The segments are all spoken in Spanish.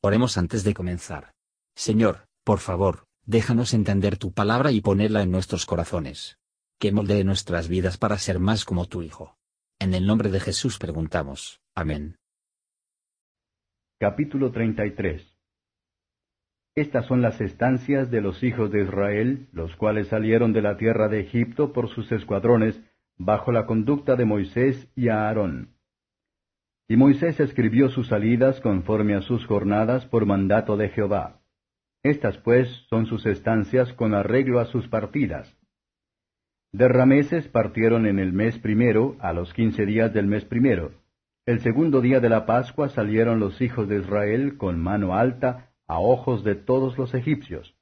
Oremos antes de comenzar. Señor, por favor, déjanos entender tu palabra y ponerla en nuestros corazones. Que moldee nuestras vidas para ser más como tu Hijo. En el nombre de Jesús preguntamos. Amén. Capítulo 33 Estas son las estancias de los hijos de Israel, los cuales salieron de la tierra de Egipto por sus escuadrones, bajo la conducta de Moisés y Aarón. Y Moisés escribió sus salidas conforme a sus jornadas por mandato de Jehová. Estas pues son sus estancias con arreglo a sus partidas. De Rameses partieron en el mes primero, a los quince días del mes primero. El segundo día de la Pascua salieron los hijos de Israel con mano alta a ojos de todos los egipcios.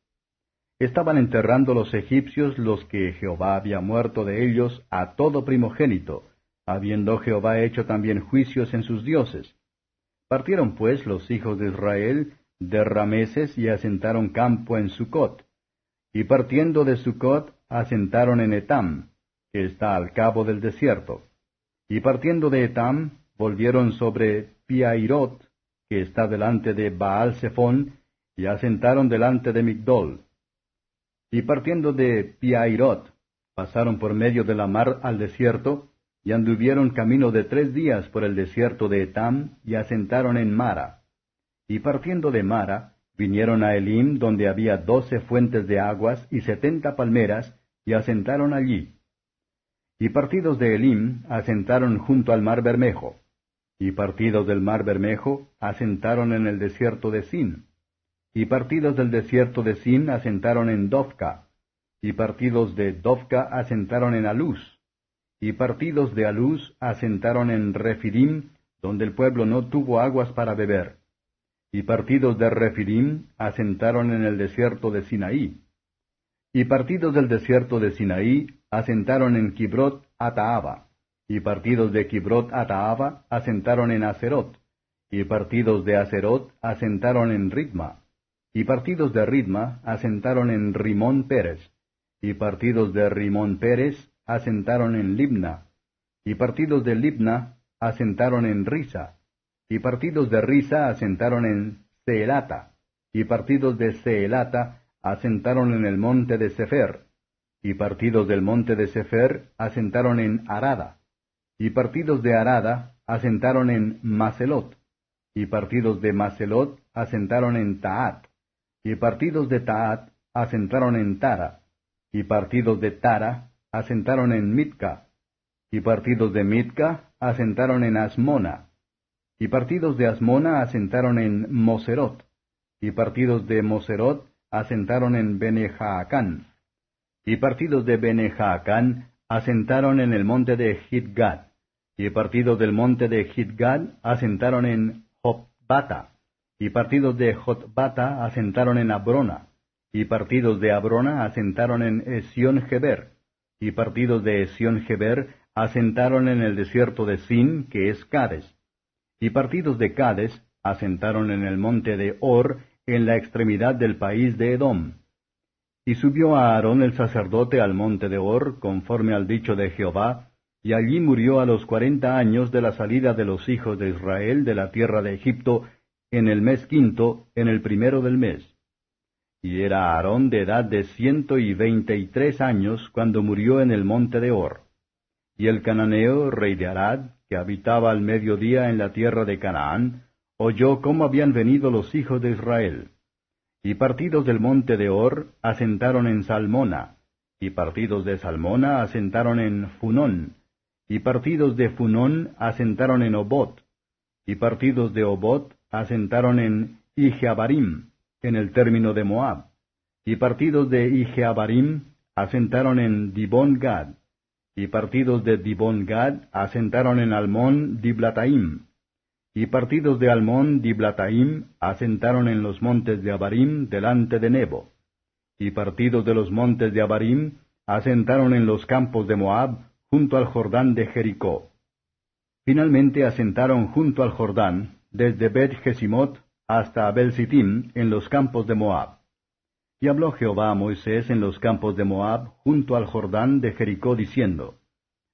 Estaban enterrando los egipcios los que Jehová había muerto de ellos a todo primogénito, habiendo Jehová hecho también juicios en sus dioses. Partieron pues los hijos de Israel de Rameses y asentaron campo en Sucot. Y partiendo de Sucot, asentaron en Etam, que está al cabo del desierto. Y partiendo de Etam, volvieron sobre Piairot, que está delante de Baal Zephón, y asentaron delante de Migdol. Y partiendo de Piairot, pasaron por medio de la mar al desierto, y anduvieron camino de tres días por el desierto de Etam, y asentaron en Mara. Y partiendo de Mara, vinieron a Elim, donde había doce fuentes de aguas y setenta palmeras, y asentaron allí. Y partidos de Elim, asentaron junto al mar Bermejo. Y partidos del mar Bermejo, asentaron en el desierto de Sin. Y partidos del desierto de Sin, asentaron en Dovka. Y partidos de Dovka, asentaron en Aluz y partidos de Aluz asentaron en Refidim, donde el pueblo no tuvo aguas para beber. Y partidos de Refidim asentaron en el desierto de Sinaí. Y partidos del desierto de Sinaí asentaron en Kibrot Ataaba. Y partidos de Kibrot Ataaba asentaron en Acerot. Y partidos de Acerot asentaron en Ritma. Y partidos de Ritma asentaron en Rimón Pérez. Y partidos de Rimón Pérez asentaron en Libna, y partidos de Libna asentaron en Risa, y partidos de Risa asentaron en Seelata, y partidos de Seelata asentaron en el monte de Sefer, y partidos del monte de Sefer asentaron en Arada, y partidos de Arada asentaron en Macelot, y partidos de Macelot asentaron en Taat, y partidos de Taat asentaron en Tara, y partidos de Tara asentaron en Mitka, y partidos de Mitka asentaron en Asmona, y partidos de Asmona asentaron en Moserot, y partidos de Moserot asentaron en Benejaacán, y partidos de Benejaacán asentaron en el monte de Gidgad, y partidos del monte de Gidgad asentaron en Jotbata, y partidos de Jotbata asentaron en Abrona, y partidos de Abrona asentaron en Esión-Geber, y partidos de Esión-Geber asentaron en el desierto de Sin, que es Cades. Y partidos de Cades asentaron en el monte de Or, en la extremidad del país de Edom. Y subió a Aarón el sacerdote al monte de Or, conforme al dicho de Jehová, y allí murió a los cuarenta años de la salida de los hijos de Israel de la tierra de Egipto, en el mes quinto, en el primero del mes y era Aarón de edad de ciento y veinte y tres años cuando murió en el monte de Or. Y el cananeo, rey de Arad, que habitaba al mediodía en la tierra de Canaán, oyó cómo habían venido los hijos de Israel. Y partidos del monte de Or asentaron en Salmona, y partidos de Salmona asentaron en Funón, y partidos de Funón asentaron en Obot, y partidos de Obot asentaron en Ijeabarim, en el término de Moab, y partidos de Ijeabarim asentaron en Dibon Gad, y partidos de Dibon Gad asentaron en Almón Diblataim, y partidos de Almón Diblataim asentaron en los montes de Abarim delante de Nebo, y partidos de los montes de Abarim asentaron en los campos de Moab junto al Jordán de Jericó. Finalmente asentaron junto al Jordán, desde Bet hasta Abel en los campos de Moab. Y habló Jehová a Moisés en los campos de Moab, junto al Jordán de Jericó, diciendo,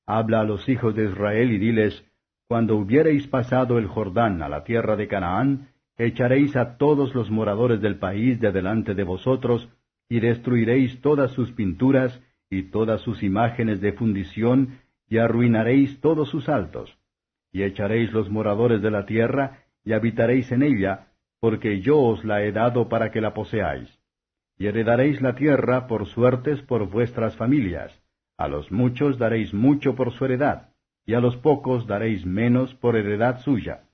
Habla a los hijos de Israel y diles, Cuando hubiereis pasado el Jordán a la tierra de Canaán, echaréis a todos los moradores del país de delante de vosotros, y destruiréis todas sus pinturas y todas sus imágenes de fundición, y arruinaréis todos sus altos. Y echaréis los moradores de la tierra, y habitaréis en ella, porque yo os la he dado para que la poseáis. Y heredaréis la tierra por suertes por vuestras familias. A los muchos daréis mucho por su heredad, y a los pocos daréis menos por heredad suya.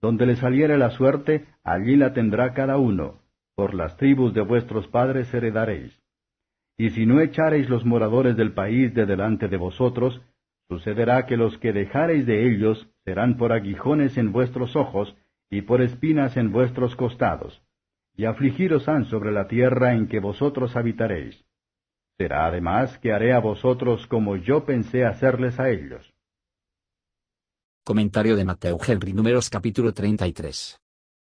Donde le saliere la suerte, allí la tendrá cada uno, por las tribus de vuestros padres heredaréis. Y si no echareis los moradores del país de delante de vosotros, sucederá que los que dejareis de ellos serán por aguijones en vuestros ojos y por espinas en vuestros costados, y afligiros han sobre la tierra en que vosotros habitaréis. Será además que haré a vosotros como yo pensé hacerles a ellos. Comentario de Mateo Henry Números capítulo 33.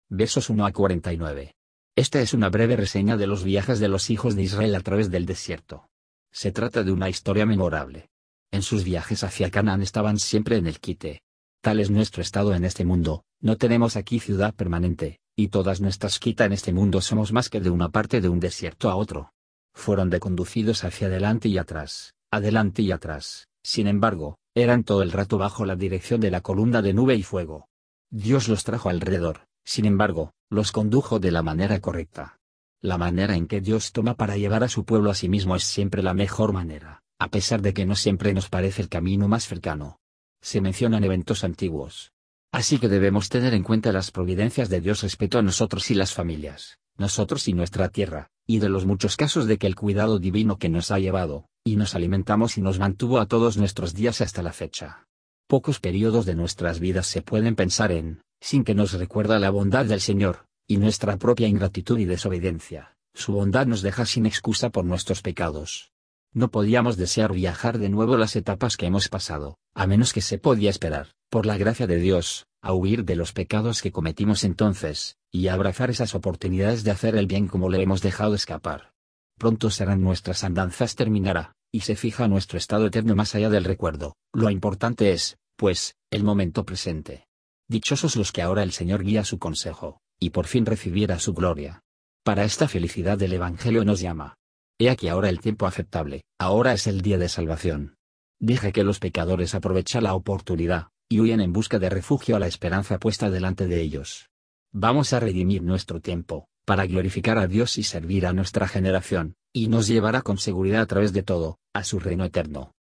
Versos 1 a 49. Esta es una breve reseña de los viajes de los hijos de Israel a través del desierto. Se trata de una historia memorable. En sus viajes hacia Canaán estaban siempre en el quite. Tal es nuestro estado en este mundo, no tenemos aquí ciudad permanente, y todas nuestras quita en este mundo somos más que de una parte de un desierto a otro. Fueron deconducidos hacia adelante y atrás, adelante y atrás, sin embargo, eran todo el rato bajo la dirección de la columna de nube y fuego. Dios los trajo alrededor, sin embargo, los condujo de la manera correcta. La manera en que Dios toma para llevar a su pueblo a sí mismo es siempre la mejor manera, a pesar de que no siempre nos parece el camino más cercano. Se mencionan eventos antiguos. Así que debemos tener en cuenta las providencias de Dios respecto a nosotros y las familias, nosotros y nuestra tierra, y de los muchos casos de que el cuidado divino que nos ha llevado, y nos alimentamos y nos mantuvo a todos nuestros días hasta la fecha. Pocos periodos de nuestras vidas se pueden pensar en, sin que nos recuerda la bondad del Señor, y nuestra propia ingratitud y desobediencia, su bondad nos deja sin excusa por nuestros pecados. No podíamos desear viajar de nuevo las etapas que hemos pasado, a menos que se podía esperar, por la gracia de Dios, a huir de los pecados que cometimos entonces, y a abrazar esas oportunidades de hacer el bien como le hemos dejado escapar. Pronto serán nuestras andanzas terminará, y se fija nuestro estado eterno más allá del recuerdo, lo importante es, pues, el momento presente. Dichosos los que ahora el Señor guía su consejo, y por fin recibiera su gloria. Para esta felicidad el Evangelio nos llama. He aquí ahora el tiempo aceptable, ahora es el día de salvación. Deje que los pecadores aprovechen la oportunidad, y huyan en busca de refugio a la esperanza puesta delante de ellos. Vamos a redimir nuestro tiempo, para glorificar a Dios y servir a nuestra generación, y nos llevará con seguridad a través de todo, a su reino eterno.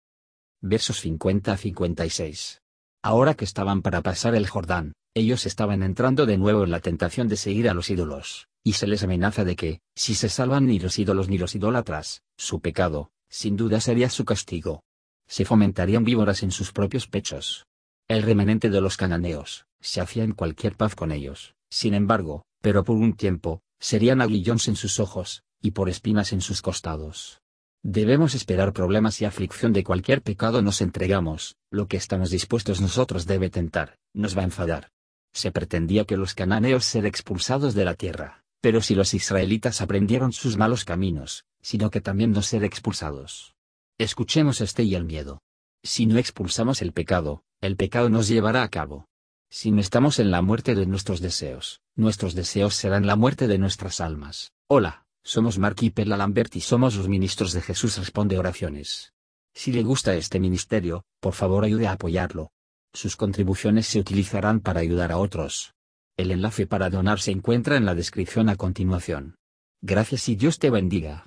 Versos 50 a 56. Ahora que estaban para pasar el Jordán, ellos estaban entrando de nuevo en la tentación de seguir a los ídolos, y se les amenaza de que, si se salvan ni los ídolos ni los idólatras, su pecado, sin duda sería su castigo. Se fomentarían víboras en sus propios pechos. El remanente de los cananeos, se hacía en cualquier paz con ellos, sin embargo, pero por un tiempo, serían aguillones en sus ojos, y por espinas en sus costados. Debemos esperar problemas y aflicción de cualquier pecado nos entregamos, lo que estamos dispuestos nosotros debe tentar, nos va a enfadar. Se pretendía que los cananeos ser expulsados de la tierra, pero si los israelitas aprendieron sus malos caminos, sino que también no ser expulsados. Escuchemos este y el miedo. Si no expulsamos el pecado, el pecado nos llevará a cabo. Si no estamos en la muerte de nuestros deseos, nuestros deseos serán la muerte de nuestras almas. Hola. Somos Mark y Perla Lambert y somos los ministros de Jesús Responde Oraciones. Si le gusta este ministerio, por favor ayude a apoyarlo. Sus contribuciones se utilizarán para ayudar a otros. El enlace para donar se encuentra en la descripción a continuación. Gracias y Dios te bendiga.